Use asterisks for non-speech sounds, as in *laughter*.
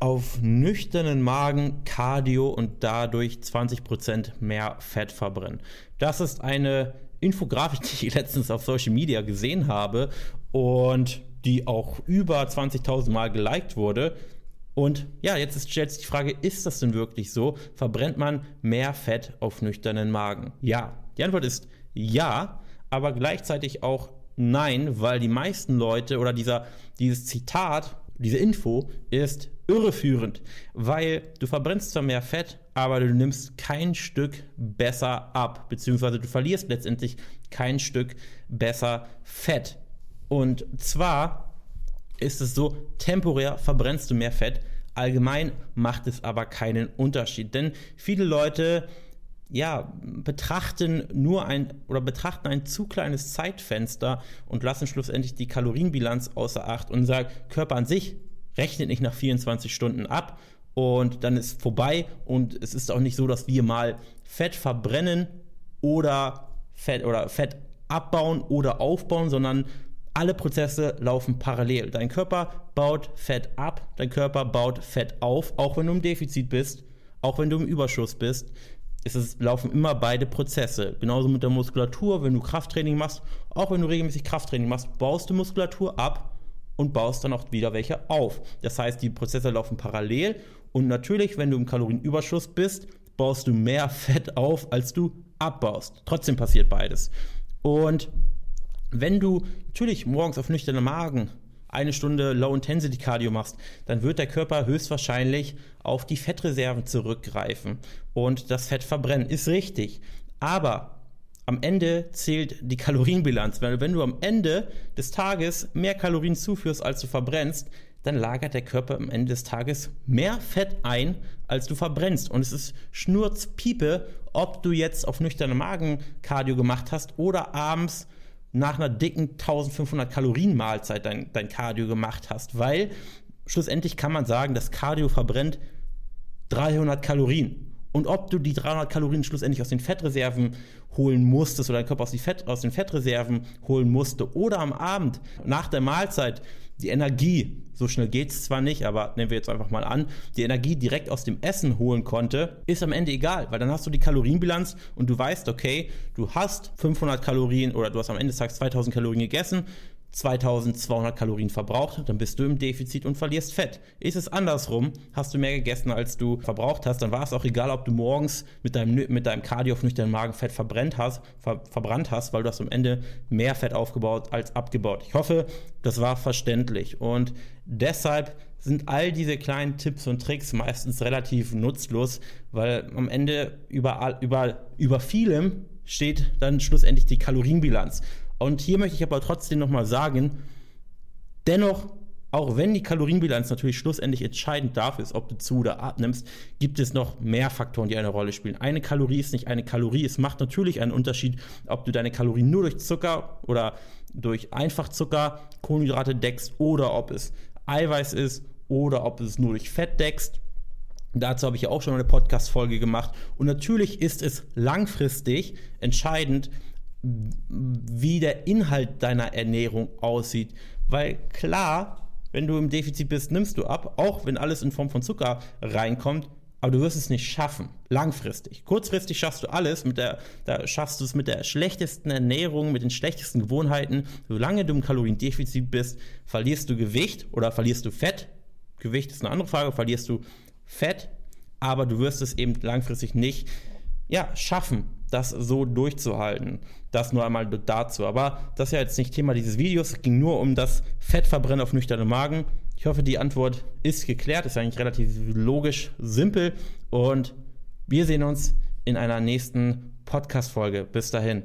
auf nüchternen Magen Cardio und dadurch 20% mehr Fett verbrennen. Das ist eine Infografik, *laughs* die ich letztens auf Social Media gesehen habe und die auch über 20.000 Mal geliked wurde. Und ja, jetzt ist, stellt sich die Frage, ist das denn wirklich so? Verbrennt man mehr Fett auf nüchternen Magen? Ja. Die Antwort ist ja, aber gleichzeitig auch nein, weil die meisten Leute oder dieser, dieses Zitat, diese Info ist irreführend, weil du verbrennst zwar mehr Fett, aber du nimmst kein Stück besser ab, beziehungsweise du verlierst letztendlich kein Stück besser Fett. Und zwar ist es so, temporär verbrennst du mehr Fett, allgemein macht es aber keinen Unterschied, denn viele Leute ja, betrachten nur ein oder betrachten ein zu kleines Zeitfenster und lassen schlussendlich die Kalorienbilanz außer Acht und sagen, Körper an sich rechnet nicht nach 24 Stunden ab und dann ist vorbei und es ist auch nicht so, dass wir mal Fett verbrennen oder Fett oder Fett abbauen oder aufbauen, sondern alle Prozesse laufen parallel. Dein Körper baut Fett ab, dein Körper baut Fett auf, auch wenn du im Defizit bist, auch wenn du im Überschuss bist es, laufen immer beide Prozesse. Genauso mit der Muskulatur, wenn du Krafttraining machst, auch wenn du regelmäßig Krafttraining machst, baust du Muskulatur ab und baust dann auch wieder welche auf. Das heißt, die Prozesse laufen parallel und natürlich, wenn du im Kalorienüberschuss bist, baust du mehr *laughs* Fett auf, als du abbaust. Trotzdem passiert beides. Und wenn du natürlich morgens auf nüchternen Magen eine Stunde Low-Intensity-Cardio machst, dann wird der Körper höchstwahrscheinlich auf die Fettreserven zurückgreifen und das Fett verbrennen. Ist richtig. Aber am Ende zählt die Kalorienbilanz. Weil wenn du am Ende des Tages mehr Kalorien zuführst, als du verbrennst, dann lagert der Körper am Ende des Tages mehr Fett ein, als du verbrennst. Und es ist Schnurzpiepe, ob du jetzt auf nüchternen Magen Cardio gemacht hast oder abends nach einer dicken 1500 Kalorien Mahlzeit dein, dein Cardio gemacht hast, weil schlussendlich kann man sagen, das Cardio verbrennt 300 Kalorien. Und ob du die 300 Kalorien schlussendlich aus den Fettreserven holen musstest oder dein Körper aus, Fett, aus den Fettreserven holen musste oder am Abend nach der Mahlzeit die Energie, so schnell geht es zwar nicht, aber nehmen wir jetzt einfach mal an, die Energie direkt aus dem Essen holen konnte, ist am Ende egal, weil dann hast du die Kalorienbilanz und du weißt, okay, du hast 500 Kalorien oder du hast am Ende des Tages 2000 Kalorien gegessen, 2200 Kalorien verbraucht, dann bist du im Defizit und verlierst Fett. Ist es andersrum, hast du mehr gegessen, als du verbraucht hast, dann war es auch egal, ob du morgens mit deinem, mit deinem Cardio auf nüchternen Magen Fett verbrennt hast, ver, verbrannt hast, weil du hast am Ende mehr Fett aufgebaut als abgebaut. Ich hoffe, das war verständlich und deshalb sind all diese kleinen Tipps und Tricks meistens relativ nutzlos, weil am Ende über, über, über vielem steht dann schlussendlich die Kalorienbilanz. Und hier möchte ich aber trotzdem nochmal sagen, dennoch, auch wenn die Kalorienbilanz natürlich schlussendlich entscheidend dafür ist, ob du zu oder abnimmst, gibt es noch mehr Faktoren, die eine Rolle spielen. Eine Kalorie ist nicht eine Kalorie. Es macht natürlich einen Unterschied, ob du deine Kalorien nur durch Zucker oder durch Einfachzucker, Kohlenhydrate deckst oder ob es Eiweiß ist oder ob es nur durch Fett deckst. Dazu habe ich ja auch schon eine Podcast-Folge gemacht. Und natürlich ist es langfristig entscheidend, wie der Inhalt deiner Ernährung aussieht. Weil klar, wenn du im Defizit bist, nimmst du ab, auch wenn alles in Form von Zucker reinkommt, aber du wirst es nicht schaffen, langfristig. Kurzfristig schaffst du alles, mit der, da schaffst du es mit der schlechtesten Ernährung, mit den schlechtesten Gewohnheiten. Solange du im Kaloriendefizit bist, verlierst du Gewicht oder verlierst du Fett. Gewicht ist eine andere Frage, verlierst du Fett, aber du wirst es eben langfristig nicht ja, schaffen, das so durchzuhalten. Das nur einmal dazu. Aber das ist ja jetzt nicht Thema dieses Videos. Es ging nur um das Fettverbrennen auf nüchternen Magen. Ich hoffe, die Antwort ist geklärt. Ist eigentlich relativ logisch, simpel. Und wir sehen uns in einer nächsten Podcast-Folge. Bis dahin.